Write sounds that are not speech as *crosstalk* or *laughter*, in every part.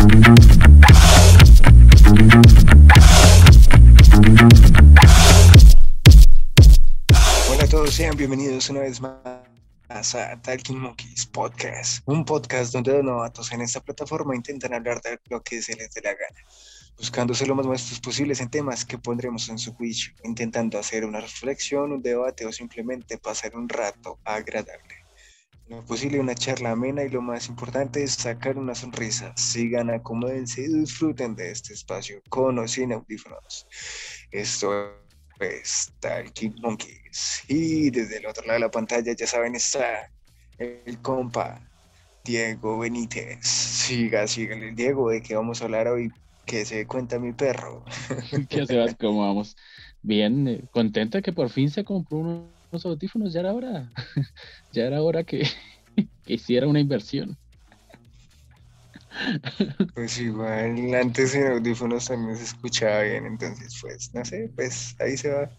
Hola a todos, sean bienvenidos una vez más a Talking Monkeys Podcast, un podcast donde los novatos en esta plataforma intentan hablar de lo que se les dé la gana, buscando ser lo más honestos posibles en temas que pondremos en su juicio, intentando hacer una reflexión, un debate o simplemente pasar un rato agradable. Lo posible una charla amena y lo más importante es sacar una sonrisa. Sigan, acomódense y disfruten de este espacio con o sin audífonos. Esto es Talking Monkeys. Y desde el otro lado de la pantalla, ya saben, está el compa Diego Benítez. Siga, el Diego, ¿de qué vamos a hablar hoy? Que se cuenta mi perro. *laughs* ¿Qué haces? ¿Cómo vamos? Bien, eh, contenta que por fin se compró unos audífonos, ya era hora. *laughs* ya era hora que, *laughs* que hiciera una inversión. *laughs* Pues igual antes en audífonos también se escuchaba bien, entonces pues no sé, pues ahí se va.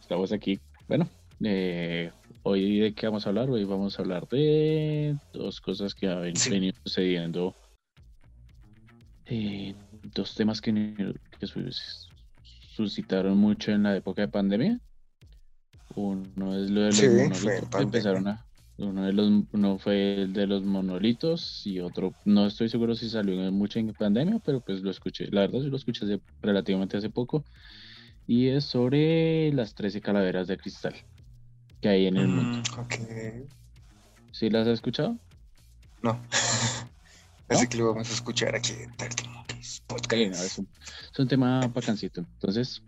Estamos aquí. Bueno, eh, hoy de qué vamos a hablar? Hoy vamos a hablar de dos cosas que han Sí. venido sucediendo. Eh, dos temas que, que suscitaron mucho en la época de pandemia. Uno es lo de los Sí, monolitos empezaron a. Uno, de los, uno fue el de los monolitos y otro, no estoy seguro si salió mucho en pandemia, pero pues lo escuché, la verdad sí lo escuché hace- relativamente hace poco. Y es sobre las 13 calaveras de cristal que hay en el mundo. Mm, ok, ¿Sí las has escuchado? no. *laughs* Así ¿No? que lo vamos a escuchar aquí en Monkeys Sí, Podcast. no, es un, es un tema bacancito. Entonces,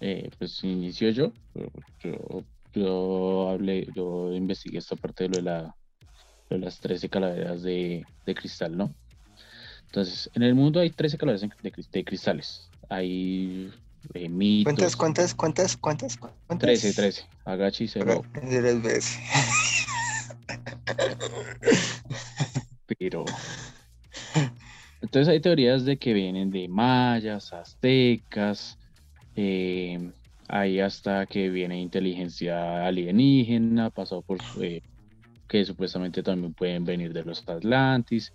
eh, pues inicio yo. Yo, yo hablé, yo investigué esta parte de lo de, la, de las 13 calaveras de, de cristal, ¿no? Entonces, en el mundo hay 13 calaveras de, cris- de cristales. Hay eh, mitos. ¿Cuántas, cuántas, cuántas, cuántas? cuántas? 13, 13. Agachi se las veces. pero entonces hay teorías de que vienen de mayas, aztecas, eh, hay hasta que viene inteligencia alienígena, pasado por eh, que supuestamente también pueden venir de los Atlantis,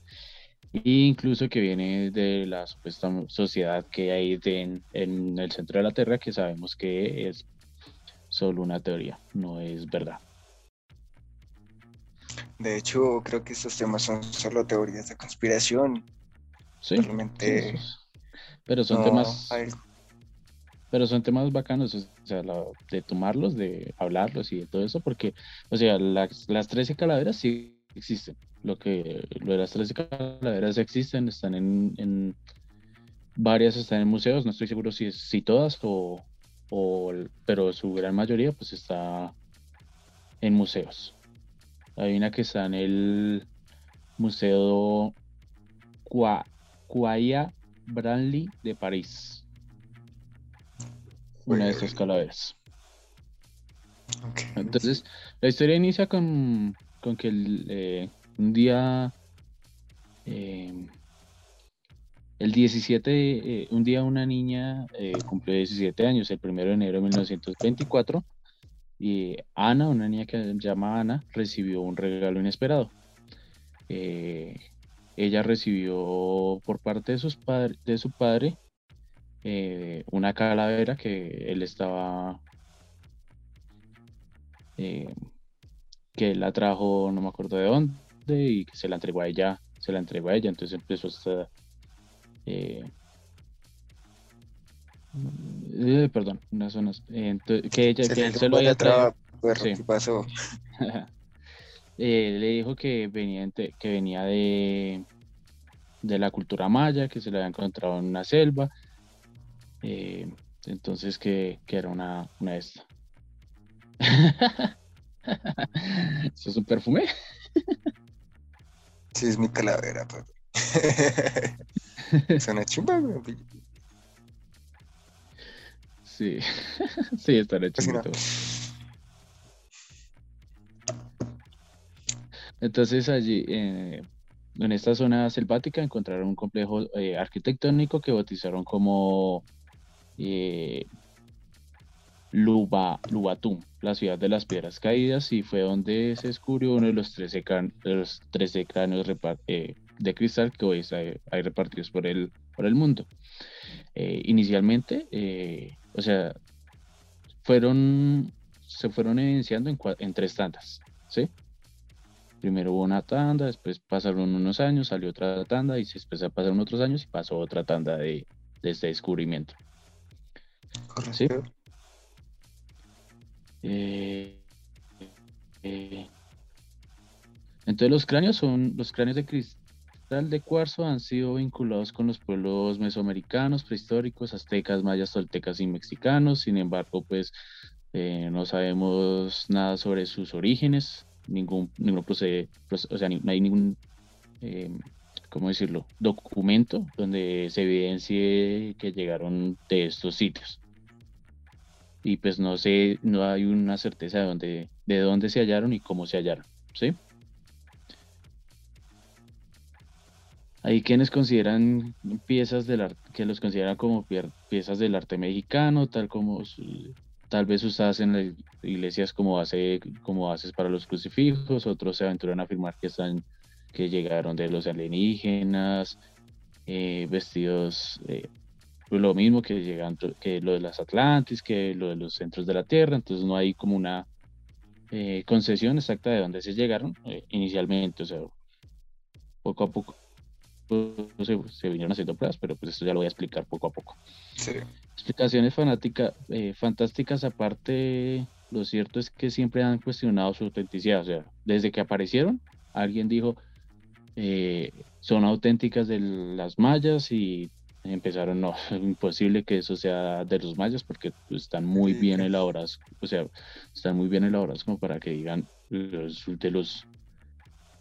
e incluso que viene de la supuesta sociedad que hay en, en el centro de la Tierra, que sabemos que es solo una teoría, no es verdad. De hecho, creo que estos temas son solo teorías de conspiración. Sí, Realmente sí, sí, sí. pero son no temas hay- Pero son temas bacanos, o sea, la- de tomarlos, de hablarlos y de todo eso, porque, o sea, las, las 13 calaveras sí existen. Lo que, lo de las 13 calaveras existen, están en, en- varias están en museos, no estoy seguro si, si todas o, o, pero su gran mayoría pues está en museos. Hay una que está en el Museo Qua- Quaya Branly de París una de estas calaveras. Entonces, la historia inicia con, con que el, eh, un día, eh, el 17, eh, un día una niña eh, cumplió 17 años, el 1 de enero de 1924, y Ana, una niña que se llama Ana, recibió un regalo inesperado. Eh, ella recibió por parte de, sus de su padre eh, una calavera que él estaba eh, que él la trajo, no me acuerdo de dónde, y que se la entregó a ella, se la entregó a ella, entonces empezó esta, eh, eh, perdón, unas zonas, que ella, Se que él se lo había traído, perro, Sí. ¿qué pasó? *laughs* Eh, le dijo que venía, que venía de, de la cultura maya, que se le había encontrado en una selva, eh, entonces que, que era una, una esta. *laughs* ¿Eso es un perfume? Sí, es mi calavera, papi. *laughs* es una chimba. Sí, *laughs* sí, estará Casi Entonces allí, eh, en esta zona selvática, encontraron un complejo eh, arquitectónico que bautizaron como eh, Luba, Lubatum, la ciudad de las piedras caídas, y fue donde se descubrió uno de los 13, de los 13 cráneos de cristal que hoy hay, repartidos por el, por el mundo. Inicialmente, o sea, fueron, se fueron evidenciando en, en tres tandas, ¿sí? Primero hubo una tanda, después pasaron unos años, salió otra tanda y después pasaron otros años y pasó otra tanda de, este descubrimiento. ¿Sí? Eh, eh, entonces los cráneos son los cráneos de cristal de cuarzo han sido vinculados con los pueblos mesoamericanos, prehistóricos, aztecas, mayas, toltecas y mexicanos. Sin embargo, pues eh, no sabemos nada sobre sus orígenes ningún, ningún procede, o sea, no hay ningún, eh, ¿cómo decirlo?, documento donde se evidencie que llegaron de estos sitios. Y pues no sé, no hay una certeza de dónde, de dónde se hallaron y cómo se hallaron, ¿sí? Hay quienes consideran piezas del arte, que los consideran como piezas del arte mexicano, tal como tal vez usadas en las iglesias como base, como bases para los crucifijos, otros se aventuran a afirmar que están, que llegaron de los alienígenas, eh, vestidos eh, pues lo mismo que llegan que lo de las Atlantis, que lo de los centros de la Tierra, entonces no hay como una eh, concesión exacta de dónde se llegaron inicialmente, o sea, poco a poco pues, se, vinieron haciendo pruebas, pero pues esto ya lo voy a explicar poco a poco. Explicaciones fanática, eh, fantásticas aparte, lo cierto es que siempre han cuestionado su autenticidad, o sea, desde que aparecieron, alguien dijo, eh, son auténticas de las mayas y empezaron, no, es *laughs* imposible que eso sea de los mayas porque pues, están muy bien elaboradas, o sea, están muy bien elaboradas como para que digan los, de los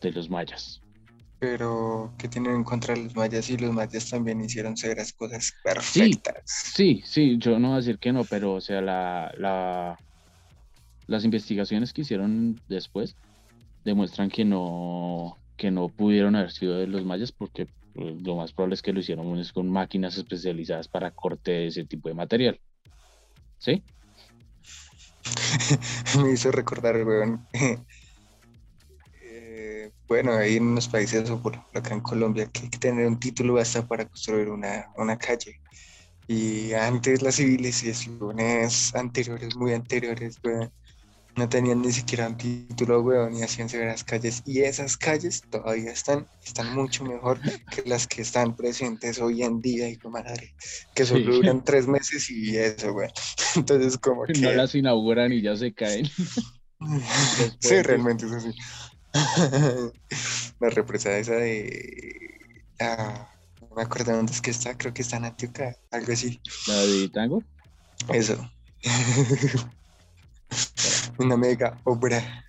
de los mayas pero que tienen en contra los mayas y los mayas también hicieron severas cosas perfectas. Sí, sí, yo no voy a decir que no, pero o sea, la, la, las investigaciones que hicieron después demuestran que no, que no pudieron haber sido de los mayas porque pues, lo más probable es que lo hicieron con máquinas especializadas para corte de ese tipo de material. ¿Sí? *laughs* Me hizo recordar, weón, *laughs* bueno, hay en unos países, o por acá en Colombia, que hay que tener un título hasta para construir una, una calle. Y antes las civilizaciones anteriores, muy anteriores, no tenían ni siquiera un título, weón, y hacían severas calles. Y esas calles todavía están, están mucho mejor que las que están presentes hoy en día, y madre, que solo duran tres meses y eso, weón. *laughs* Entonces, como que... No las inauguran y ya se caen. *laughs* sí, realmente es así. *laughs* la represa esa de. no me acuerdo dónde es que está, creo que está en Antioquia, algo así. ¿La de Tango? Eso. *laughs* Una mega obra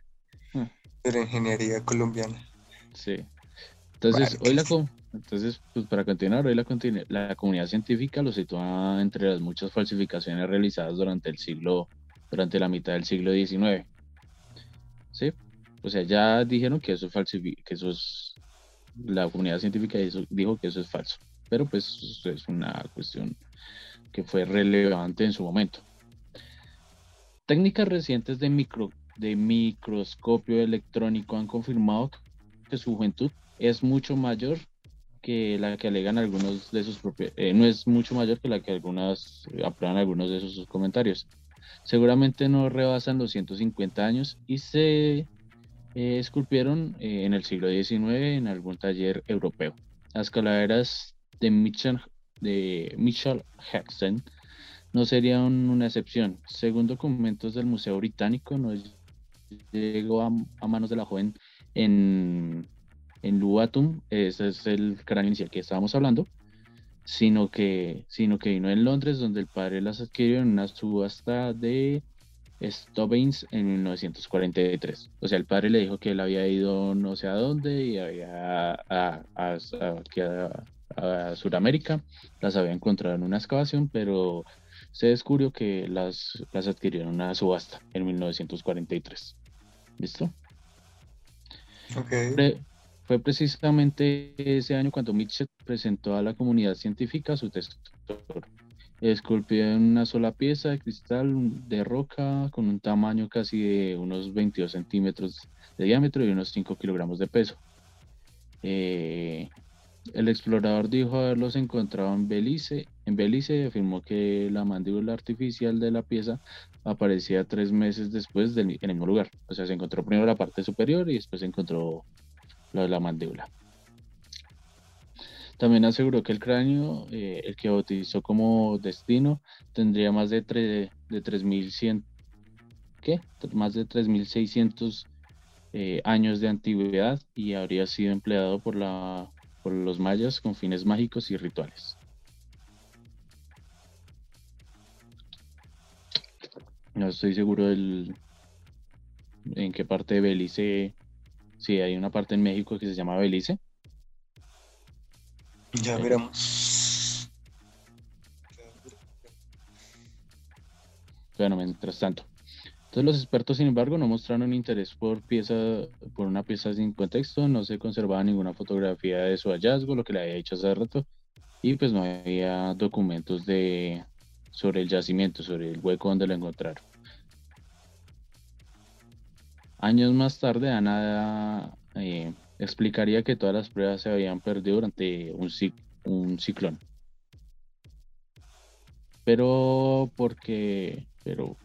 hmm. de la ingeniería colombiana. Sí. Entonces, hoy la entonces, pues para continuar, hoy la, la comunidad científica lo sitúa entre las muchas falsificaciones realizadas durante el siglo, durante la mitad del siglo XIX. ¿Sí? O sea, ya dijeron que eso es falso, que eso es, la comunidad científica dijo que eso es falso, pero pues es una cuestión que fue relevante en su momento. Técnicas recientes de, micro, de microscopio electrónico han confirmado que su juventud es mucho mayor que la que alegan algunos de sus propios, eh, no es mucho mayor que la que algunas aprueban algunos de sus comentarios. Seguramente no rebasan los 150 años y se eh, esculpieron eh, en el siglo XIX en algún taller europeo. Las calaveras de Mitchell, de Mitchell Jackson no serían una excepción. Según documentos del Museo Británico, no llegó a, manos de la joven en, en Luatum, ese es el cráneo inicial que estábamos hablando, sino que, sino que vino en Londres, donde el padre las adquirió en una subasta de Stubbins en 1943. O sea, el padre le dijo que él había ido no sé a dónde y había a, a, a, Sudamérica, las había encontrado en una excavación, pero se descubrió que las, las adquirió en una subasta en 1943. ¿Listo? Okay. Fue precisamente ese año cuando Mitchell presentó a la comunidad científica su texto esculpido en una sola pieza de cristal de roca con un tamaño casi de unos 22 centímetros de diámetro y unos 5 kilogramos de peso. Eh, el explorador dijo haberlos encontrado en Belice. En Belice afirmó que la mandíbula artificial de la pieza aparecía tres meses después en el mismo lugar. O sea, se encontró primero la parte superior y después se encontró la mandíbula. También aseguró que el cráneo, eh, el que bautizó como destino, tendría más de, de 3.100, ¿qué? Más de 3.600 eh, años de antigüedad y habría sido empleado por, la, por los mayas con fines mágicos y rituales. No estoy seguro del, en qué parte de Belice, si hay una parte en México que se llama Belice, ya veremos. Bueno, mientras tanto. Entonces los expertos, sin embargo, no mostraron interés por pieza, por una pieza sin contexto, no se conservaba ninguna fotografía de su hallazgo, lo que le había dicho hace rato, y pues no había documentos de sobre el yacimiento, sobre el hueco donde lo encontraron. Años más tarde, Ana eh, explicaría que todas las pruebas se habían perdido durante un, un ciclón. Pero porque, pero...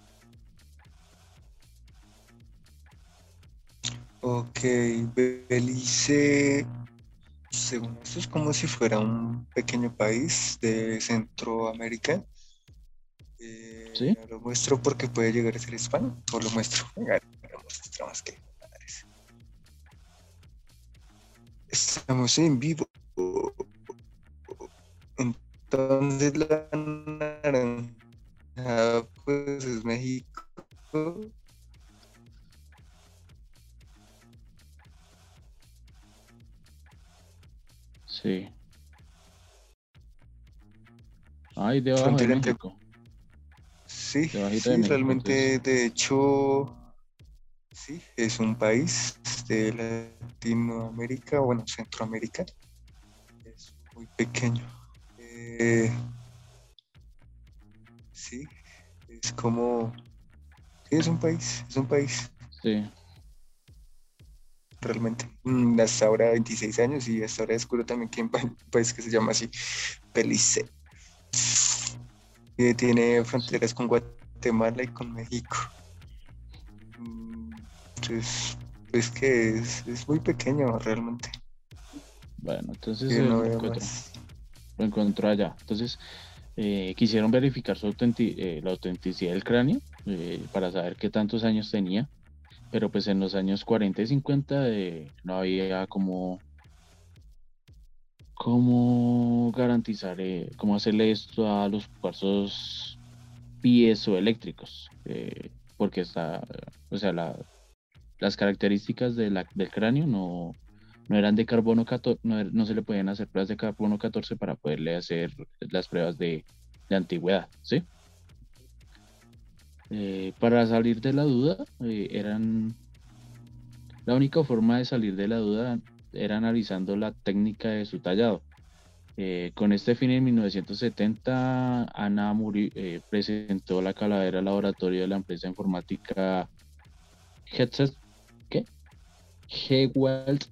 Ok, Belice, según esto es como si fuera un pequeño país de Centroamérica. Eh, ¿Sí? lo muestro porque puede llegar a ser hispano, o lo muestro. Venga, lo muestro más que. Estamos en vivo. Entonces la naranja pues es México. Sí. Ay, debajo de México. Sí, sí realmente, de hecho, Sí, es un país de Latinoamérica, bueno, Centroamérica. Es muy pequeño. Eh, sí, es como... Sí, es un país, es un país. Sí. Realmente. Mm, hasta ahora 26 años y hasta ahora descubro también que hay un país que se llama así, Belice. Que tiene fronteras con Guatemala y con México. Es, es que es, muy pequeño realmente. Bueno, entonces lo, encontró, allá. Entonces eh, quisieron verificar su eh, la autenticidad del cráneo eh, para saber qué tantos años tenía. Pero pues en los años 40 y 50 no había como cómo garantizar, cómo hacerle esto a los cuarzos piezoeléctricos, porque está, o sea, la, las características de del cráneo no, no eran de carbono 14, no, no, se le podían hacer pruebas de carbono 14 para poderle hacer las pruebas de, de antigüedad, ¿sí? Eh, para salir de la duda, eh, eran la única forma de salir de la duda era analizando la técnica de su tallado. Eh, con este fin, en 1970, Ana Muri presentó la calavera al laboratorio de la empresa informática Headset Hewalt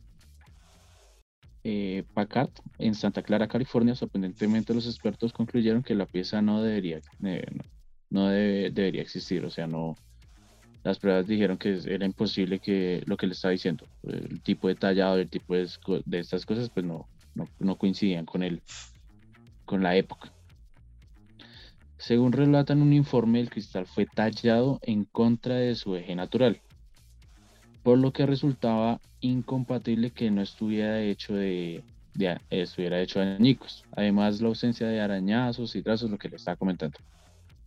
eh, Packard en Santa Clara, California. Sorprendentemente, los expertos concluyeron que la pieza no debería, eh, no, debería existir. O sea, no. Las pruebas dijeron que era imposible que lo que le estaba diciendo, el tipo de tallado, el tipo de, estas cosas, pues no, no, coincidían con el, con la época. Según relatan un informe, el cristal fue tallado en contra de su eje natural por lo que resultaba incompatible que no estuviera hecho de, estuviera hecho de añicos. Además, la ausencia de arañazos y trazos, lo que le estaba comentando.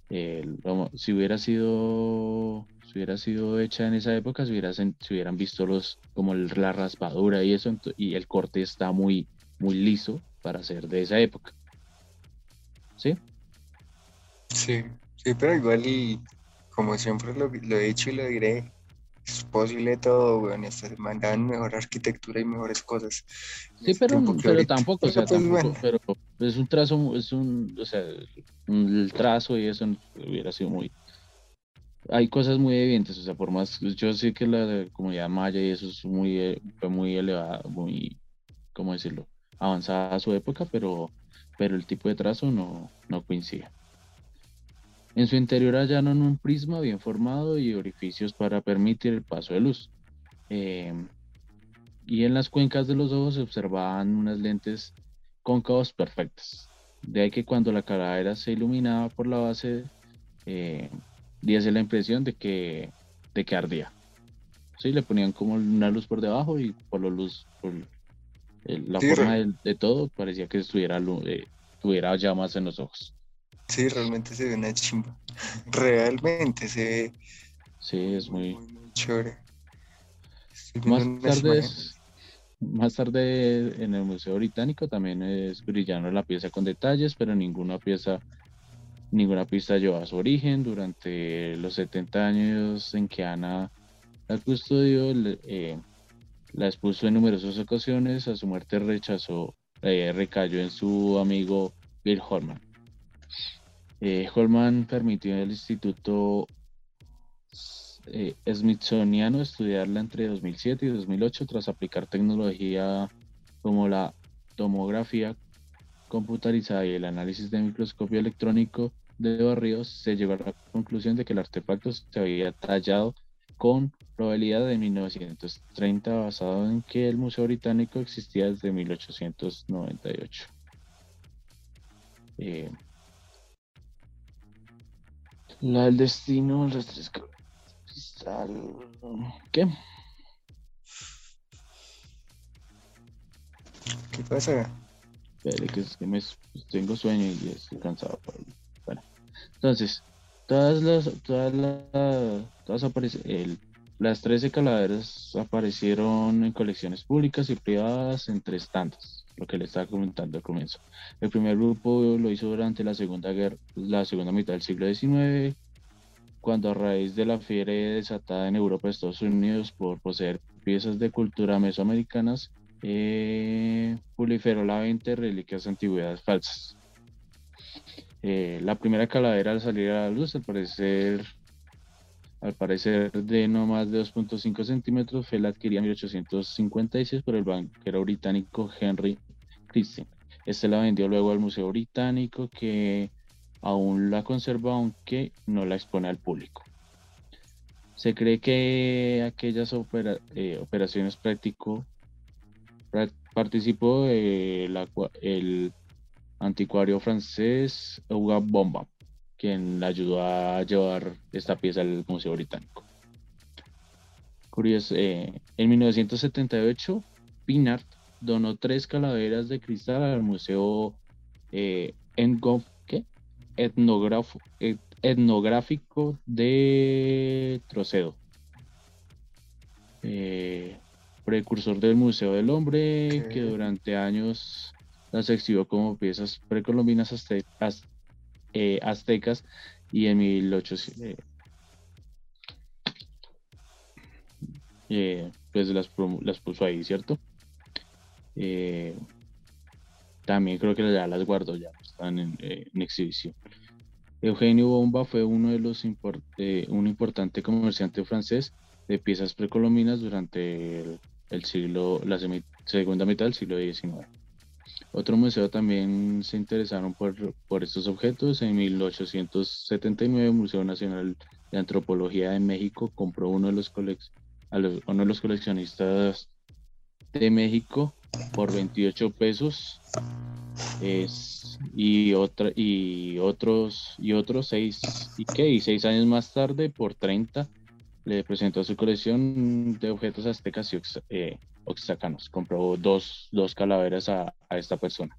si hubiera sido si hubiera sido hecha en esa época, si, si hubieran visto los como la raspadura y eso, y el corte está muy, muy liso para ser de esa época. ¿Sí? Sí, sí, pero igual, como siempre lo, lo he dicho y lo diré, es posible todo, weón. Se mejor arquitectura y mejores cosas. Sí, pero, pero tampoco, o sea, pues, tampoco, pero es un trazo, es un, o sea, el trazo y eso hubiera sido muy... Hay cosas muy evidentes, o sea, por más, yo sé que la comunidad maya y eso es muy, eh, fue muy elevada, muy, ¿cómo decirlo? Avanzada a su época, pero, pero el tipo de trazo no, no coincide. En su interior hallaron un prisma bien formado y orificios para permitir el paso de luz. Em, y en las cuencas de los ojos se observaban unas lentes cóncavas perfectas. De ahí que cuando la calavera se iluminaba por la base, eh, diese la impresión de que, de que ardía. Sí, le ponían como una luz por debajo y por la luz, por la forma de, todo, parecía que estuviera, eh, tuviera llamas en los ojos. Sí, realmente se ve una chimba. *laughs* Realmente se ve. Sí, es muy, chévere. Más tarde, más tarde en el Museo Británico también es brillando la pieza con detalles, pero ninguna pieza, ninguna pista lleva su origen. Durante los 70 años en que Ana la custodió, eh, la expuso en numerosas ocasiones. A su muerte rechazó, eh, recayó en su amigo Bill Holman. Eh, Holman permitió al Instituto eh, Smithsoniano estudiarla entre 2007 y 2008 tras aplicar tecnología como la tomografía computarizada y el análisis de microscopio electrónico de barrios, se llegó a la conclusión de que el artefacto se había tallado con probabilidad de 1930 basado en que el Museo Británico existía desde 1898. Eh, la del destino, las tres ¿Qué? ¿Qué pasa? Espere, que, es que me, pues, tengo sueño y estoy cansado. Bueno, entonces, todas las, todas las, todas el, las 13 calaveras aparecieron en colecciones públicas y privadas en tres tandas, lo que le estaba comentando al comienzo. El primer grupo lo hizo durante la segunda guerra, la segunda mitad del siglo XIX, cuando a raíz de la fiebre desatada en Europa y Estados Unidos por poseer piezas de cultura mesoamericanas, eh, proliferó la venta de reliquias de antigüedades falsas. Eh, la primera calavera al salir a la luz, al parecer, al parecer de no más de 2.5 centímetros, fue la adquirida en 1856 por el banquero británico Henry Christian. Este la vendió luego al Museo Británico que aún la conserva aunque no la expone al público. Se cree que aquellas eh, operaciones práctico participó el anticuario francés Hugo Bomba, quien la ayudó a llevar esta pieza al Museo Británico. Curioso, eh, en 1978, Pinart donó tres calaveras de cristal al Museo eh, etnográfico de Trocedo. Eh, precursor del Museo del Hombre, que durante años las exhibió como piezas precolombinas eh, aztecas y en 1800 eh, pues las, las, puso ahí, ¿cierto? también creo que ya las guardo, ya están en, exhibición. Eugenio Bomba fue uno de los eh, un importante comerciante francés de piezas precolombinas durante el, siglo, la segunda mitad del siglo XIX. Otro museo también se interesaron por, por estos objetos. En 1879, el Museo Nacional de Antropología de México compró uno de los, uno de los coleccionistas de México por 28 pesos es, y otra y otros y otros seis y qué y seis años más tarde por 30 le presentó su colección de objetos aztecas y eh, oaxacanos compró dos, dos calaveras a, a, esta persona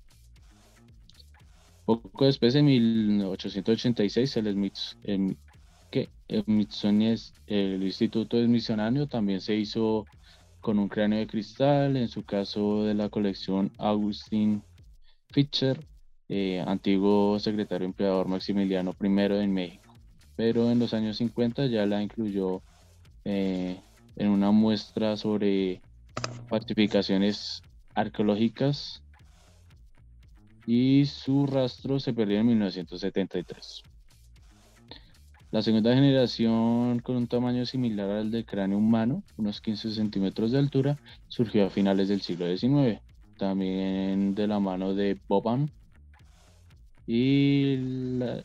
poco después en 1886 el, Smith, el, el, Instituto Smithsoniano también se hizo con un cráneo de cristal, en su caso de la colección Agustín Fischer, eh, antiguo secretario empleador Maximiliano I en México. Pero en los años 50 ya la incluyó eh, en una muestra sobre falsificaciones arqueológicas y su rastro se perdió en 1973. La segunda generación, con un tamaño similar al del cráneo humano, unos 15 centímetros de altura, surgió a finales del siglo XIX, también de la mano de Boban. Y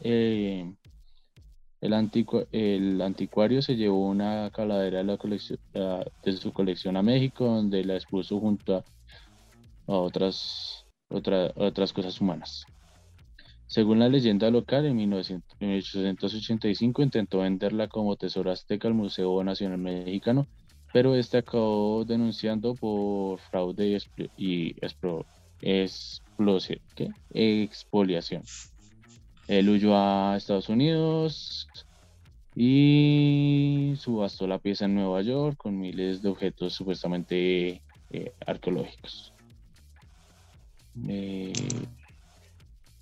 eh, el, el, anticuario se llevó una caladera de, su colección a México, donde la expuso junto a, otras, otras cosas humanas. Según la leyenda local, en 1885 intentó venderla como tesoro azteca al Museo Nacional Mexicano, pero este acabó denunciando por fraude y, expoliación. Él huyó a Estados Unidos y subastó la pieza en Nueva York con miles de objetos supuestamente eh, arqueológicos. Eh,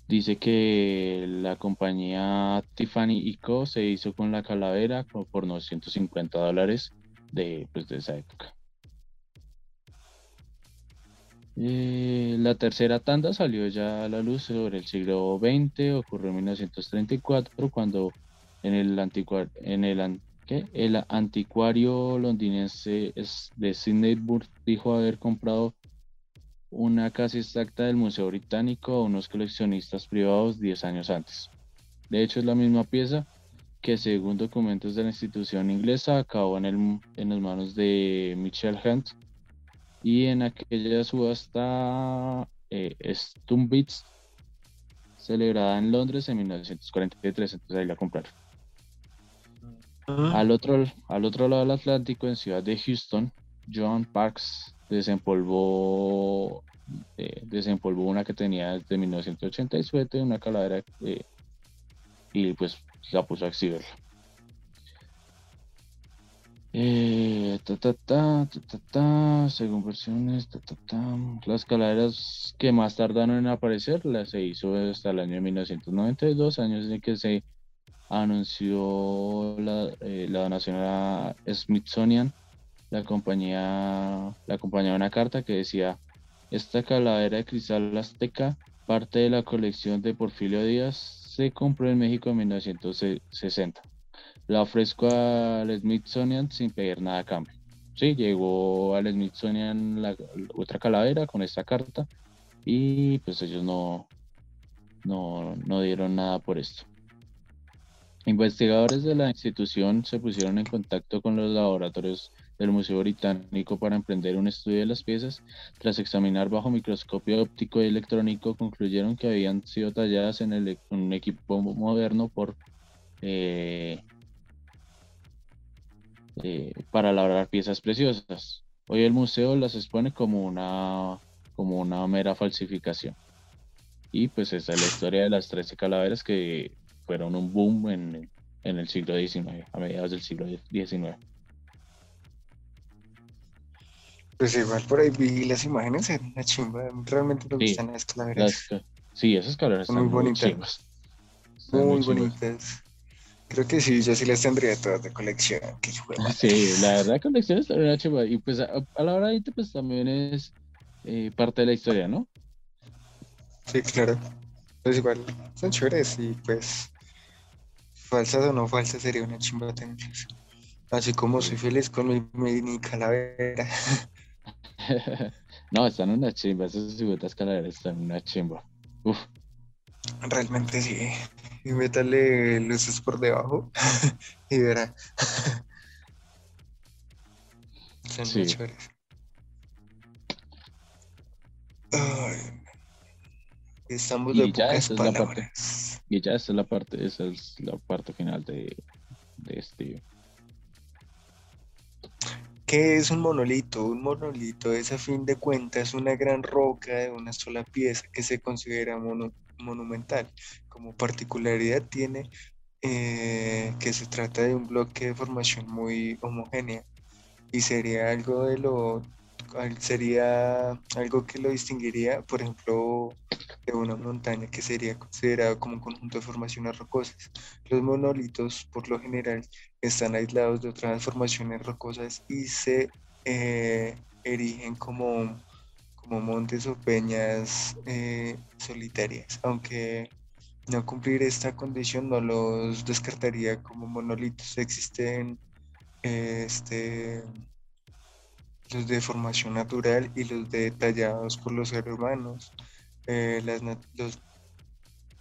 Dice que la compañía Tiffany Co. se hizo con la calavera por 950 dólares de, pues, de esa época. Eh, la tercera tanda salió ya a la luz sobre el siglo XX, ocurrió en 1934 cuando en el, en el, el anticuario londinense de Sydney dijo haber comprado una casi exacta del Museo Británico a unos coleccionistas privados 10 años antes. De hecho, es la misma pieza que, según documentos de la institución inglesa, acabó en, el, en las manos de Michel Hunt y en aquella subasta eh, Stumbits celebrada en Londres en 1943, entonces ahí la compraron. Al otro, al otro lado del Atlántico, en ciudad de Houston, John Parks desempolvó, eh, desempolvó una que tenía desde 1987, una calavera, eh, y pues la puso a exhibirla. Eh, según versiones, las calaveras que más tardaron en aparecer las se hizo hasta el año 1992, años en que se anunció la, la donación a Smithsonian la compañía le acompañaba una carta que decía, esta calavera de cristal azteca, parte de la colección de Porfirio Díaz, se compró en México en 1960. La ofrezco al Smithsonian sin pedir nada a cambio. Sí, llegó al Smithsonian la, otra calavera con esta carta y pues ellos no, no, no dieron nada por esto. Investigadores de la institución se pusieron en contacto con los laboratorios del Museo Británico para emprender un estudio de las piezas. Tras examinar bajo microscopio óptico y electrónico, concluyeron que habían sido talladas en, un equipo moderno por eh, eh, para elaborar piezas preciosas. Hoy el museo las expone como una, como una mera falsificación. Y pues esa es la historia de las 13 calaveras que fueron un boom en, en el siglo XIX, a mediados del siglo XIX. Pues igual por ahí vi las imágenes, en la chimba. Realmente me gustan las calaveras. sí, esas calaveras son muy bonitas. Muy, bonitas. Creo que sí, yo sí las tendría todas de colección. sí, la verdad, colección está una chimba. Y pues a, la hora de pues también es eh, parte de la historia, ¿no? Sí, claro. Pues igual, son chéveres y pues falsas o no falsas sería una chimba tenerlas. Así como soy feliz con mi mini calavera. *laughs* no, están en una chimba, esas cibotas calaveras están una chimba. Uf. Realmente sí. Y métale luces por debajo *laughs* y verá. *laughs* Son sí. estamos de pocas palabras. y ya esa es la parte, esa es la parte final de, de este ¿Qué es un monolito? Un monolito es a fin de cuentas una gran roca de una sola pieza que se considera monumental. Como particularidad tiene eh, que se trata de un bloque de formación muy homogénea y sería algo de lo sería algo que lo distinguiría, por ejemplo, de una montaña que sería considerado como un conjunto de formaciones rocosas. Los monolitos, por lo general, están aislados de otras formaciones rocosas y se eh, erigen como, como montes o peñas eh, solitarias, aunque no cumplir esta condición no los descartaría como monolitos. Existen este, los de formación natural y los de tallados por los seres humanos. Eh, los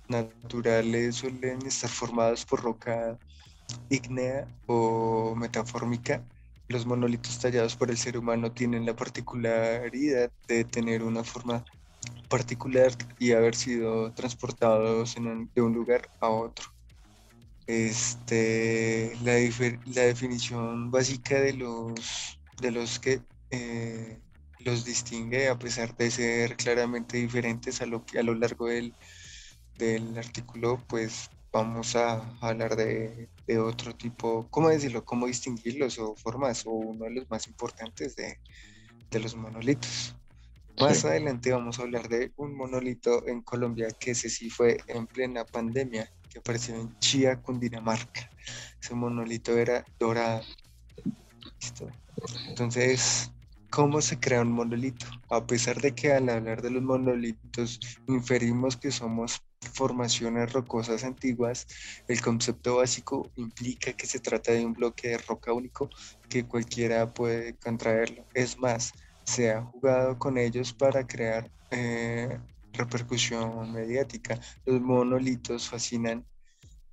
naturales suelen estar formados por roca ígnea o metafórmica. Los monolitos tallados por el ser humano tienen la particularidad de tener una forma particular y haber sido transportados de un lugar a otro. Este, la, la definición básica de los, de los que eh, los distingue, a pesar de ser claramente diferentes a lo, a lo largo del, del artículo, pues vamos a hablar de, de, otro tipo, ¿cómo decirlo? ¿Cómo distinguirlos o formas? O uno de los más importantes de, de los monolitos. Más adelante vamos a hablar de un monolito en Colombia que ese sí fue en plena pandemia, que apareció en Chía, Cundinamarca. Ese monolito era dorado. Entonces, ¿cómo se crea un monolito? A pesar de que al hablar de los monolitos inferimos que somos formaciones rocosas antiguas, el concepto básico implica que se trata de un bloque de roca único que cualquiera puede contraerlo. Es más, se ha jugado con ellos para crear eh, repercusión mediática. Los monolitos fascinan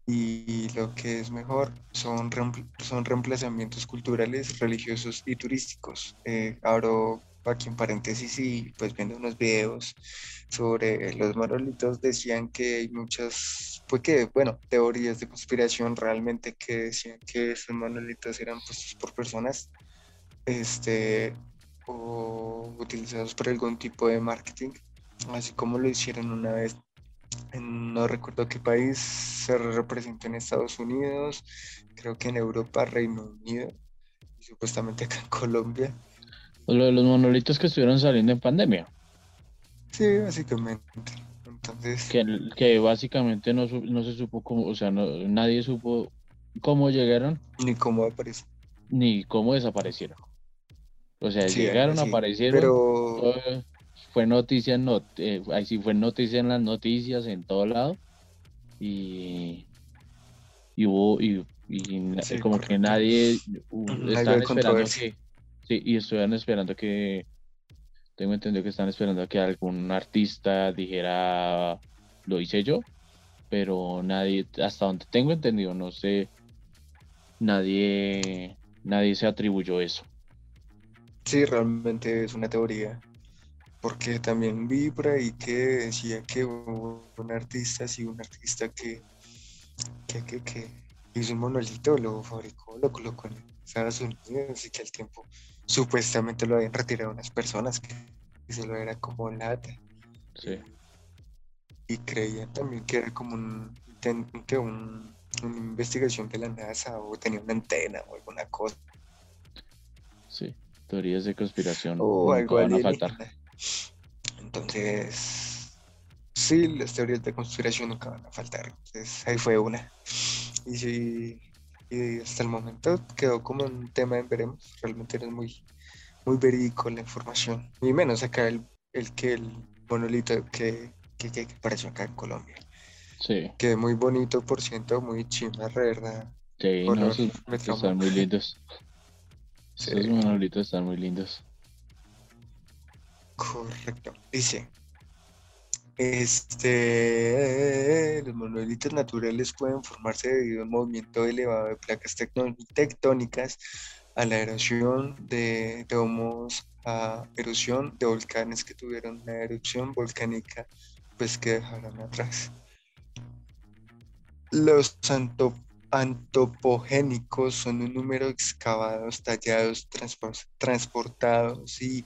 y lo que es mejor son, son reemplazamientos culturales, religiosos y turísticos. Eh, aquí en paréntesis y pues viendo unos videos sobre los monolitos decían que hay muchas, pues que, bueno, teorías de conspiración realmente que decían que esos monolitos eran puestos por personas este, o utilizados por algún tipo de marketing, así como lo hicieron una vez. No recuerdo qué país se representó en Estados Unidos, creo que en Europa, Reino Unido, y supuestamente acá en Colombia. Lo de los monolitos que estuvieron saliendo en pandemia. Sí, básicamente. Entonces... Que, que básicamente no, no se supo cómo, o sea, no, nadie supo cómo llegaron. Ni cómo aparecieron. Ni cómo desaparecieron. O sea, llegaron, aparecieron. Pero... Fue noticia, en eh, ahí sí fue noticia en las noticias, en todo lado. Y, y hubo, y, como que nadie estaban esperando que, sí, y estuvieron esperando que, tengo entendido que están esperando que algún artista dijera, lo hice yo, pero nadie, hasta donde tengo entendido, no sé, nadie, nadie se atribuyó eso. Sí, realmente es una teoría, porque también vi por ahí que decía que un artista, sí, un artista que, que, hizo un monolito, lo fabricó, lo colocó en Estados Unidos y que al tiempo supuestamente lo habían retirado unas personas que, se lo era como lata. Sí. Y creían también que era como un, que un, una investigación de la NASA o tenía una antena o alguna cosa. Sí teorías de conspiración o algo van a faltar. Entonces, sí, las teorías de conspiración nunca van a faltar. Entonces, ahí fue una. Y sí, y hasta el momento quedó como un tema en veremos. Realmente era muy, muy verídico la información. Y menos acá el, el que el monolito que, que, que, apareció acá en Colombia. Sí. Que muy bonito, por ciento, muy chima, verdad. Sí, no, están muy lindos. *laughs* Esos monolitos están muy lindos. Correcto. Dice, este, los monolitos naturales pueden formarse debido a un movimiento elevado de placas tectónicas, a la erosión de domos, a erosión de volcanes que tuvieron una erupción volcánica, pues que dejaron atrás. Los santo antropogénicos son un número excavados, tallados, transportados y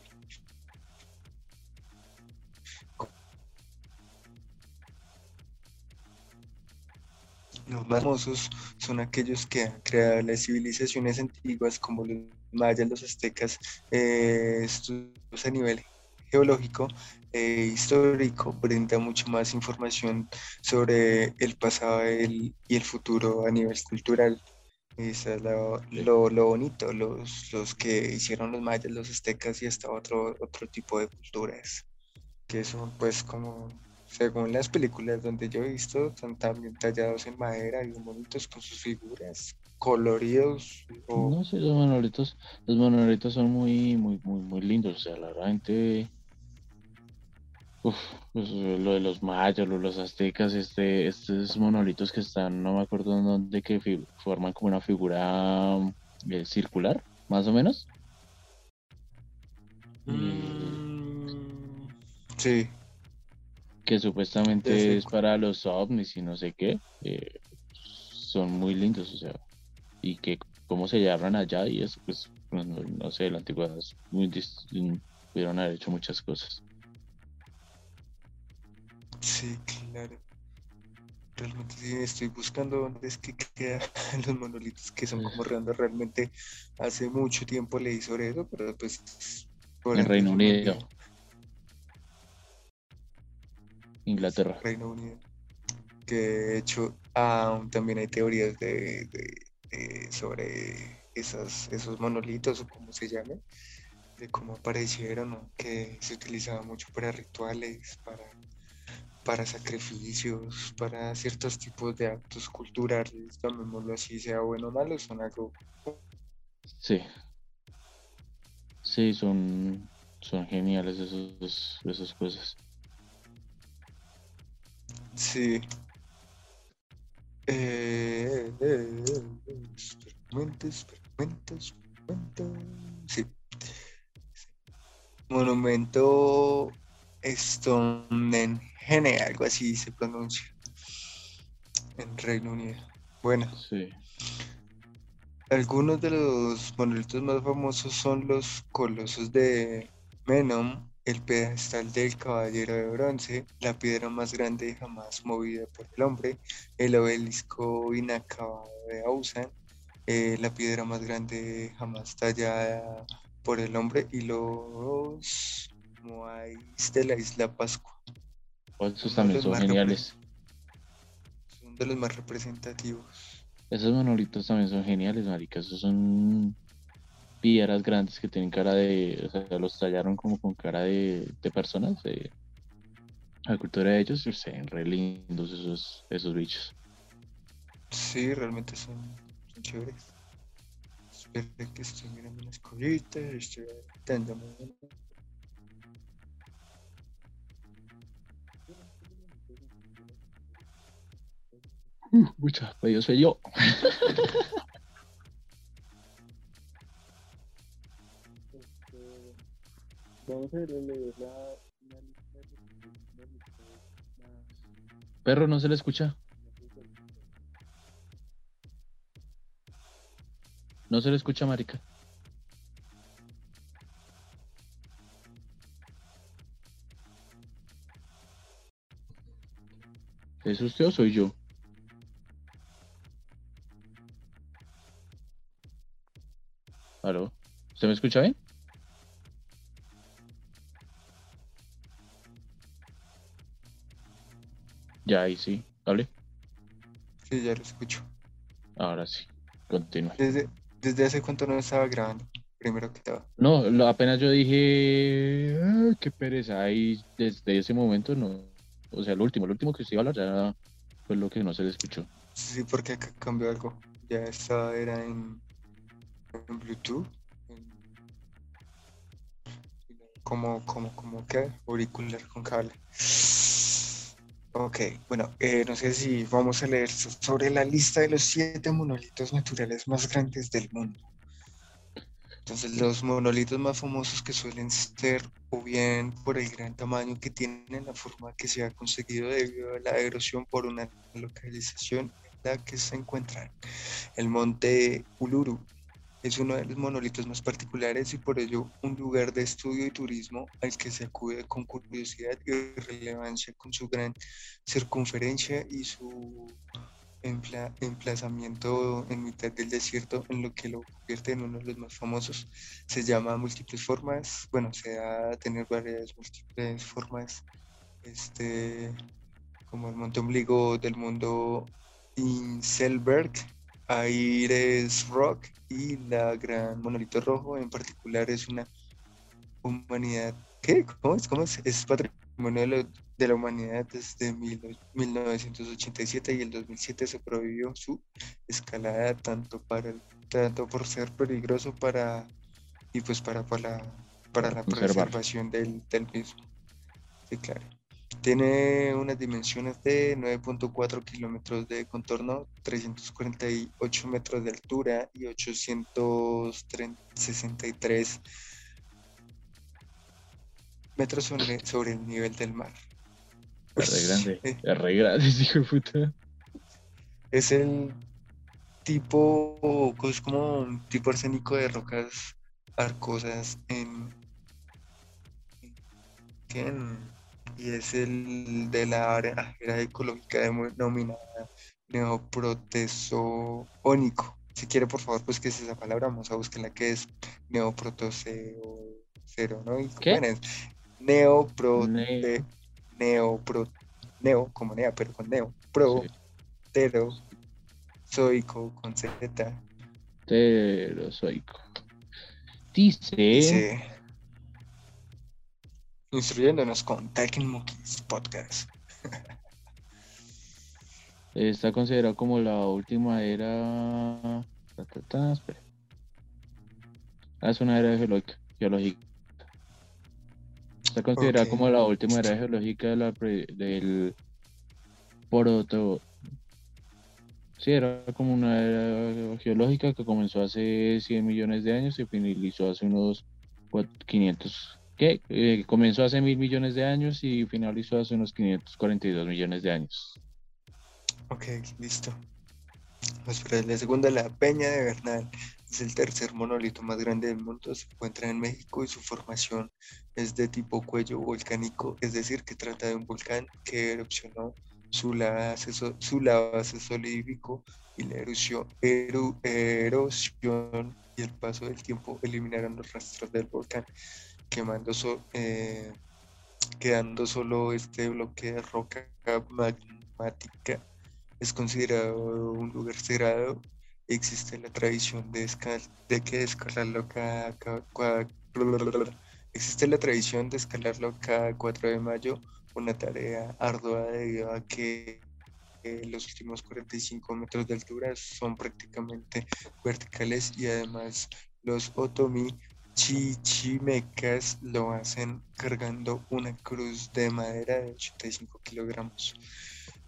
Los más famosos son aquellos que han creado las civilizaciones antiguas como los mayas, los aztecas, eh, a nivel geológico e histórico brinda mucho más información sobre el pasado y el futuro a nivel cultural. Eso es lo, lo, lo bonito, los, los que hicieron los mayas, los aztecas y hasta otro, otro tipo de culturas, que son pues como, según las películas donde yo he visto, son también tallados en madera y bonitos con sus figuras, coloridos. o- No sé, los monolitos, los monolitos son muy, muy, muy, muy lindos. O sea, la gente. Uf, pues, lo de los mayas, lo de los aztecas, este, estos monolitos que están, no me acuerdo en dónde, que forman como una figura eh, circular, más o menos. Mm, sí, que supuestamente es para los ovnis y no sé qué. eh, son muy lindos, o sea, y que cómo se llaman allá y eso, pues, no, no- sé, la antigüedad es muy dis- pudieron haber hecho muchas cosas. sí, claro. Realmente sí, estoy buscando dónde es que quedan *laughs* los monolitos que son como redondos. Realmente hace mucho tiempo leí sobre eso, pero pues por En Reino Unido, Inglaterra. Reino Unido. Que de hecho también hay teorías de, de- de- sobre esas, esos monolitos o como se llamen, de cómo aparecieron, ¿no? que se utilizaba mucho para rituales, para, para sacrificios, para ciertos tipos de actos culturales, llamémoslo así, sea bueno o malo, son algo Sí, sí, son, son geniales esos, esas cosas. Sí. Eh, eh, eh, espera un momento, espera un momento, espera un momento. Sí. Monumento Stonehenge, algo así se pronuncia en Reino Unido. Bueno, Sí, algunos de los monolitos más famosos son los colosos de Menon, el pedestal del caballero de bronce, la piedra más grande jamás movida por el hombre, el obelisco inacabado de Ausan, eh, la piedra más grande jamás tallada por el hombre y los Moais de la isla Pascua. esos también son geniales. Son de los más representativos. Esos monolitos también son geniales, marica. Esos son piedras grandes que tienen cara de, o sea, los tallaron como con cara de, de personas, de la cultura de ellos, y se ven re lindos esos, esos bichos. Sí, realmente son, son chéveres. Espera que estoy mirando unas cositas, estoy adaptándome. Mucha, yo soy yo. Perro, no se le escucha. No se le escucha, marica. ¿Es usted o soy yo? ¿Aló? ¿Usted me escucha bien? Ya, ahí sí. ¿Hable? Sí, ya lo escucho. Ahora sí. Continúe. Desde, desde hace cuánto no estaba grabando, primero que todo. No, lo- apenas yo dije, "Ah, qué pereza, ahí desde ese momento no, o sea, el último, el último que usted iba a hablar ya fue lo que no se le escuchó. Sí, porque acá cambió algo. Ya estaba, era en, en Bluetooth. en- como, como, como que auricular con cable. Ok, bueno, eh, no sé si vamos a leer so- sobre la lista de los siete monolitos naturales más grandes del mundo. Entonces, los monolitos más famosos que suelen ser, o bien por el gran tamaño que tienen, la forma que se ha conseguido debido a la erosión por una localización en la que se encuentran. El monte Uluru es uno de los monolitos más particulares y por ello un lugar de estudio y turismo al que se acude con curiosidad y relevancia con su gran circunferencia y su empla- emplazamiento en mitad del desierto, en lo que lo convierte en uno de los más famosos. Se llama múltiples formas, bueno, se da a tener varias múltiples formas, este, como el monte ombligo del mundo Inselberg, Aires Rock y la Gran Monolito Rojo en particular es una humanidad, ¿qué? ¿Cómo es? ¿Cómo es? Es patrimonio de la, humanidad desde 1987 y el 2007 se prohibió su escalada tanto para tanto por ser peligroso para y pues para, para, para la preservación del, del mismo. Sí, claro. Tiene unas dimensiones de 9.4 kilómetros de contorno, 348 metros de altura y 863 metros sobre, el nivel del mar. Es re grande, *laughs* es re grande, *laughs* hijo de puta. Es el tipo, es como un tipo arsénico de rocas arcosas en, en y es el de la área ecológica denominada neoprotezoónico. Si quiere, por favor, pues que es esa palabra, vamos a buscar la que es neoprotocero, ¿no? ¿Qué? Neoprote, neopro, neo, como nea, pero con neo, pro, tero, zoico, con z. Terozoico. Dice, Dice instruyéndonos con Talking Monkeys Podcast. Está considerado como la última era. Ah, es una era geológica. Está considerada como la última era geológica de la del proto. Sí, era como una era geológica que comenzó hace 100 millones de años y finalizó hace unos 500 que eh, comenzó hace mil millones de años y finalizó hace unos 542 millones de años. Ok, listo. la segunda, la Peña de Bernal. Es el tercer monolito más grande del mundo. Se encuentra en México y su formación es de tipo cuello volcánico, es decir, que trata de un volcán que erupcionó su lava, su lava y la erosión, erosión y el paso del tiempo eliminaron los rastros del volcán quemando eh, quedando solo este bloque de roca magmática. Es considerado un lugar cerrado. Existe la tradición de, de que escalarlo cada, existe la tradición de escalarlo cada 4 de mayo, una tarea ardua debido a que los últimos 45 metros de altura son prácticamente verticales y además los otomi chichimecas lo hacen cargando una cruz de madera de 85 kilogramos.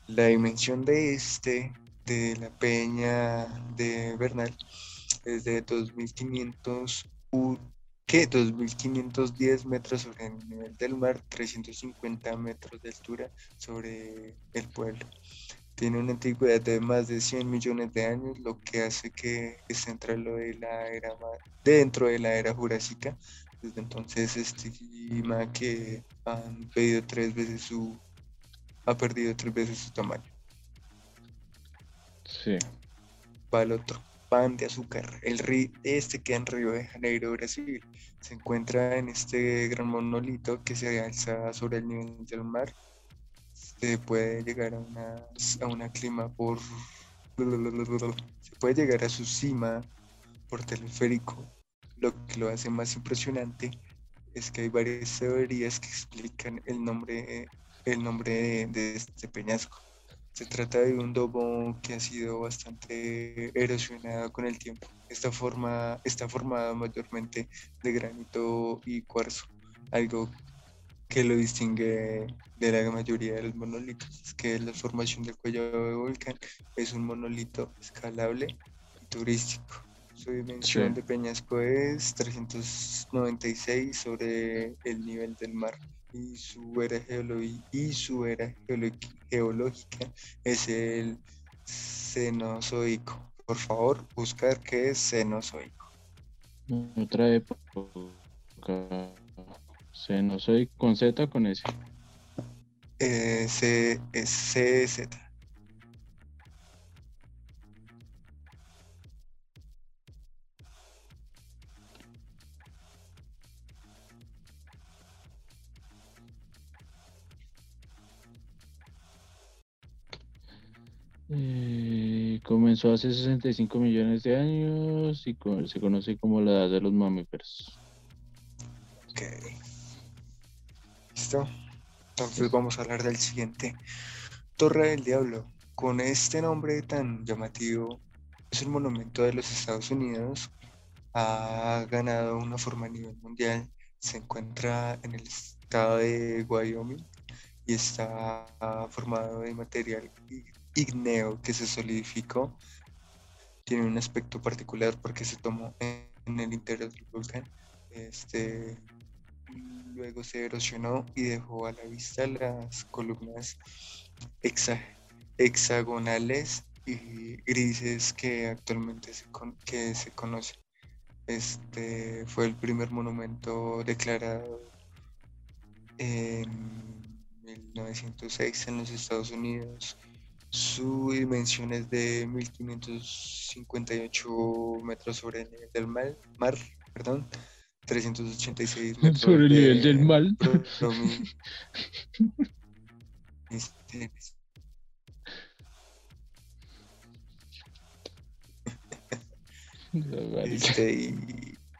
La dimensión de este, de la peña de Bernal, es de 2500 ¿qué? 2.510 metros sobre el nivel del mar, 350 metros de altura sobre el pueblo tiene una antigüedad de más de 100 millones de años, lo que hace que esté dentro de la era, dentro de la era jurásica. Desde entonces se estima que han perdido tres veces su ha perdido tres veces su tamaño. Sí. Va el otro, pan de azúcar. El río, este que en Río de Janeiro, Brasil. Se encuentra en este gran monolito que se alza sobre el nivel del mar se puede llegar a una, a una clima por... Se puede llegar a su cima por teleférico. Lo que lo hace más impresionante es que hay varias teorías que explican el nombre, el nombre de, este peñasco. Se trata de un domo que ha sido bastante erosionado con el tiempo. Esta forma está formado mayormente de granito y cuarzo, algo que lo distingue de la mayoría de los monolitos es que la formación del cuello de volcán es un monolito escalable y turístico. Su dimensión de peñasco es 396 sobre el nivel del mar y su era, y su era geológica es el Cenozoico. Por favor, buscar qué es Cenozoico. Otra época C, no soy con Z o con S. Eh, C, es CZ. Eh, comenzó hace 65 millones de años y se conoce como la edad de los mamíferos. Entonces vamos a hablar del siguiente. Torre del Diablo. Con este nombre tan llamativo, es un monumento de los Estados Unidos. Ha ganado una forma a nivel mundial. Se encuentra en el estado de Wyoming y está formado de material ígneo que se solidificó. Tiene un aspecto particular porque se tomó en, el interior del volcán. Este, luego se erosionó y dejó a la vista las columnas hexagonales y grises que actualmente se, que se conocen. Este fue el primer monumento declarado en 1906 en los Estados Unidos. Su dimensión es de 1558 metros sobre el nivel del mar, mar perdón, 386 metros *laughs* sobre el nivel del mar. *laughs* Este,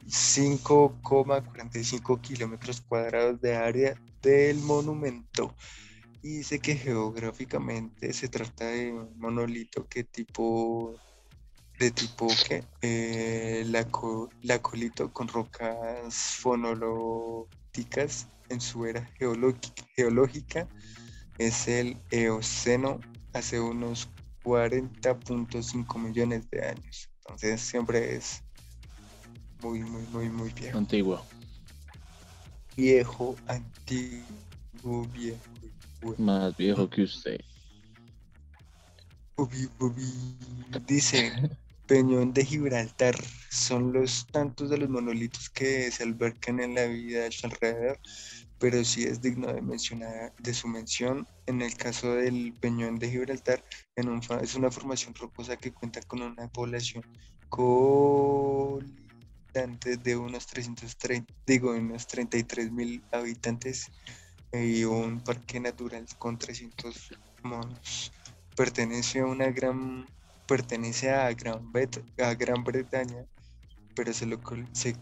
5,45 kilómetros cuadrados de área del monumento. Y dice que geográficamente se trata de un monolito que tipo de tipo que eh, la, la, colito con rocas fonológicas en su era geológica es el Eoceno hace unos 40.5 millones de años. Entonces siempre es muy, muy, muy, muy viejo. Antiguo. Viejo, antiguo, viejo. Más viejo que usted. Dice *laughs* Peñón de Gibraltar. Son los tantos de los monolitos que se albercan en la vida a su alrededor, pero sí es digno de mencionar de su mención. En el caso del Peñón de Gibraltar, es una formación rocosa que cuenta con una población con de unos 330, digo, unos 33 mil habitantes y un parque natural con 300 monos. Pertenece a una gran, pertenece a Gran, Bretaña, pero se, se,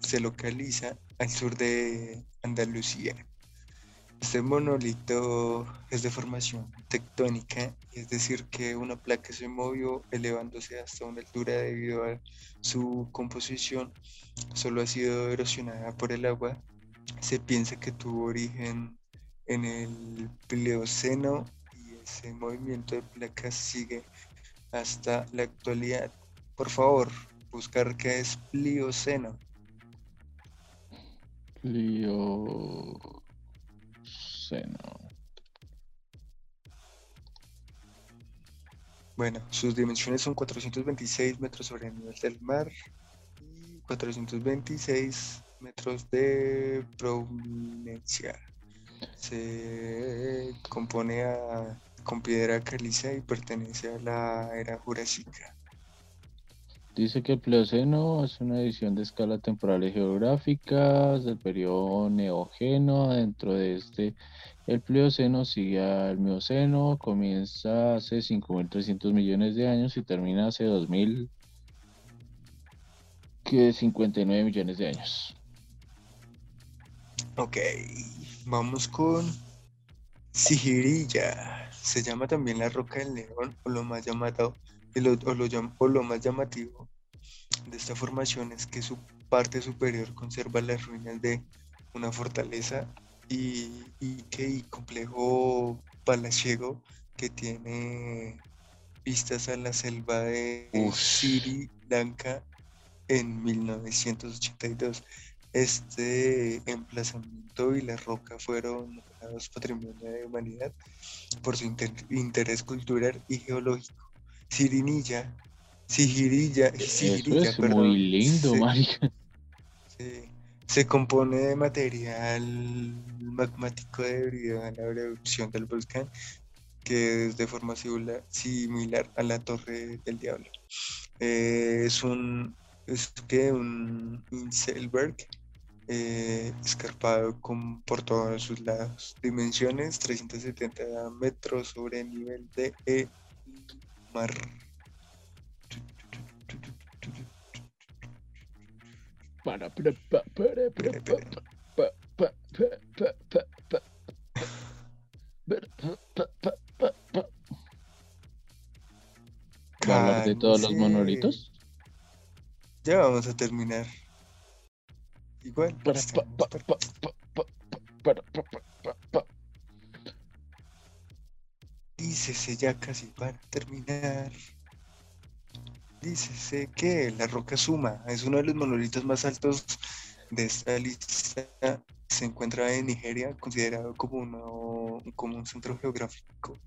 se localiza al sur de Andalucía. Este monolito es de formación tectónica, es decir, que una placa se movió elevándose hasta una altura debido a su composición, solo ha sido erosionada por el agua. Se piensa que tuvo origen en el Plioceno y ese movimiento de placas sigue hasta la actualidad. Por favor, buscar qué es Plioceno. Plioceno. Bueno, sus dimensiones son 426 metros sobre el nivel del mar y 426 metros de prominencia. Se compone con piedra caliza y pertenece a la era jurásica. Dice que el Plioceno es una edición de escala temporal y geográficas del periodo neógeno. Dentro de este, el Plioceno sigue al Mioceno, comienza hace 5.300 millones de años y termina hace 2.000 que 59 millones de años. Ok, vamos con Sigirilla. Se llama también la roca del león o lo más llamado o lo, más llamativo de esta formación es que su parte superior conserva las ruinas de una fortaleza y, que complejo palaciego que tiene vistas a la selva de Sri Lanka en 1982. Este emplazamiento y la roca fueron nombrados Patrimonio de Humanidad por su interés cultural y geológico. Sirinilla, Sigirilla, Sigirilla, es muy lindo, se, Se, compone de material magmático debido a la erupción del volcán, que es de forma similar a la Torre del Diablo. Eh, es un, es que un Inselberg eh, escarpado con, por todos sus lados. Dimensiones 370 metros sobre el nivel de Mar. Para, para, para, para, para, para, pa, pa, pa, pa, pa, pa. Ver, pa, pa, pa, pa, pa. ¿Va a hablar de todos los monolitos? Ya vamos a terminar. Igual. Para, para. Dícese ya casi para terminar. Dícese que la roca Suma es uno de los monolitos más altos de esta lista. Se encuentra en Nigeria, considerado como, uno- como un centro geográfico.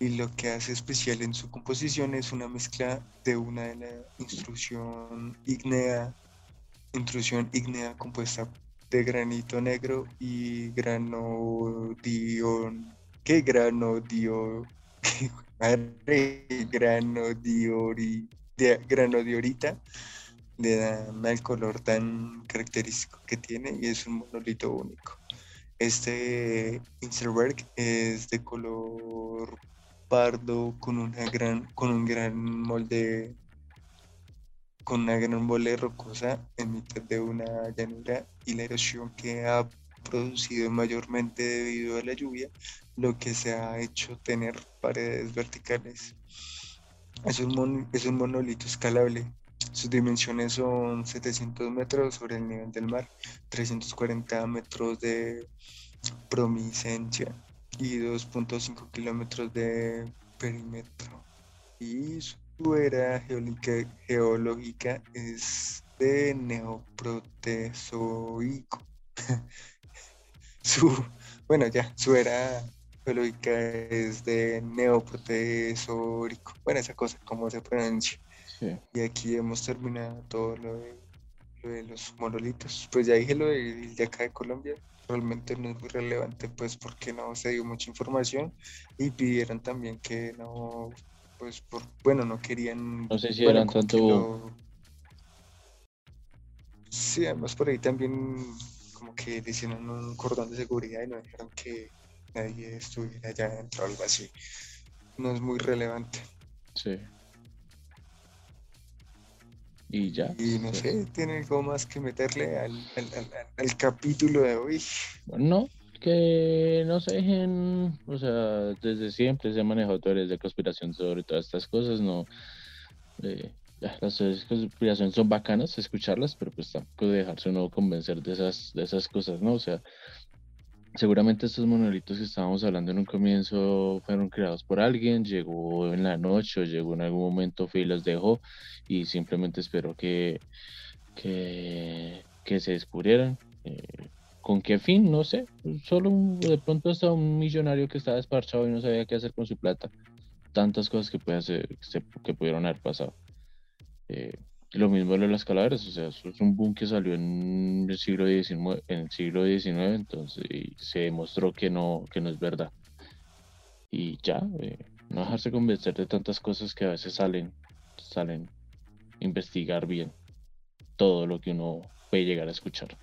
Y lo que hace especial en su composición es una mezcla de una de la intrusión ígnea, intrusión ígnea compuesta de granito negro y granodion ¿Qué grano dio? *laughs* Madre, grano diori, de, grano diorita le dan el color tan característico que tiene y es un monolito único. Este Insterberg es de color pardo con una gran, con un gran molde, con una gran mole rocosa en mitad de una llanura y la erosión que ha producido mayormente debido a la lluvia lo que se ha hecho tener paredes verticales. Es un, es un monolito escalable. Sus dimensiones son 700 metros sobre el nivel del mar, 340 metros de promisencia y 2.5 kilómetros de perímetro. Y su era geológica, geológica es de neoprotezoico. *laughs* su, bueno, ya, su era geológica es de neoprotezoico. Bueno, esa cosa, ¿cómo se pronuncia? Sí. Y aquí hemos terminado todo lo de, lo de los monolitos. Pues ya dije lo de, de acá de Colombia. Realmente no es muy relevante, pues porque no se dio mucha información y pidieron también que no, pues por, bueno, no querían. No sé si bueno, eran tanto- lo- Sí, además por ahí también como que le hicieron un cordón de seguridad y no dejaron que nadie estuviera allá adentro o algo así. No es muy relevante. Sí. Y ya. Y no sé, tiene algo más que meterle al- al- al capítulo de hoy. No, que no se dejen, o sea, desde siempre se han manejado teorías de conspiración sobre todas estas cosas, no. eh, las teorías de conspiración son bacanas escucharlas, pero pues tampoco dejarse uno convencer de esas, de esas cosas, ¿no? O sea, seguramente estos monolitos que estábamos hablando en un comienzo fueron creados por alguien, llegó en la noche o llegó en algún momento, fue y los dejó, y simplemente espero que, que, que se descubrieran. eh, ¿Con qué fin? No sé. Solo de pronto hasta un millonario que estaba desparchado y no sabía qué hacer con su plata. Tantas cosas que, puede hacer, que, pudieron haber pasado. Eh, lo mismo de las calaveras, o sea, es un boom que salió en el siglo XIX, en el siglo XIX, entonces y se demostró que no, que no es verdad. Y ya, eh, no dejarse convencer de tantas cosas que a veces salen, salen, investigar bien todo lo que uno puede llegar a escuchar.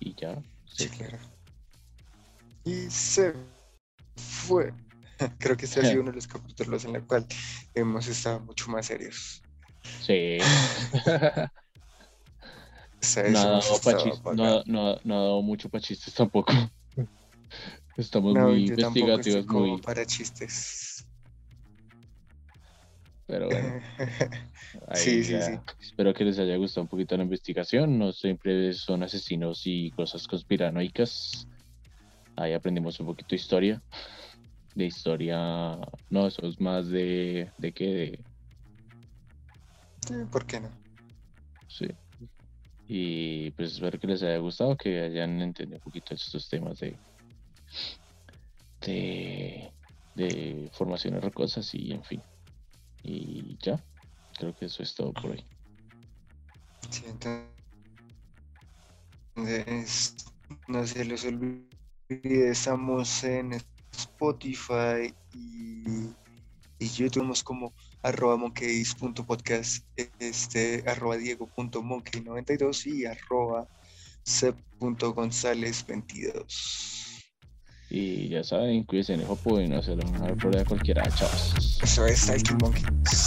Y ya. Sí, claro. Y se fue. *laughs* Creo que este ha sido uno de los capítulos en el cual hemos estado mucho más serios. Sí. *laughs* *laughs* No no, no no dado mucho para chistes tampoco. Estamos No, muy investigativos, muy. para chistes. Pero bueno, *laughs* ahí Sí, sí, ya. sí. Espero que les haya gustado un poquito la investigación. No siempre son asesinos y cosas conspiranoicas. Ahí aprendimos un poquito de historia. De historia. No, eso es más de. ¿De qué? De, Sí, ¿Por qué no? Sí. Y pues espero que les haya gustado, que hayan entendido un poquito estos temas de, de, de formaciones rocosas y en fin. Y ya, creo que eso es todo por hoy. Sí, entonces, no se les olvide, estamos en Spotify y, y YouTube somos como arroba monkeys.podcast, este, arroba diego.monkey92 y arroba sep.gonzález22. Y ya saben, cuídense en el jopo y no se lo van a dar por cualquiera. Chao. Eso es Monkeys.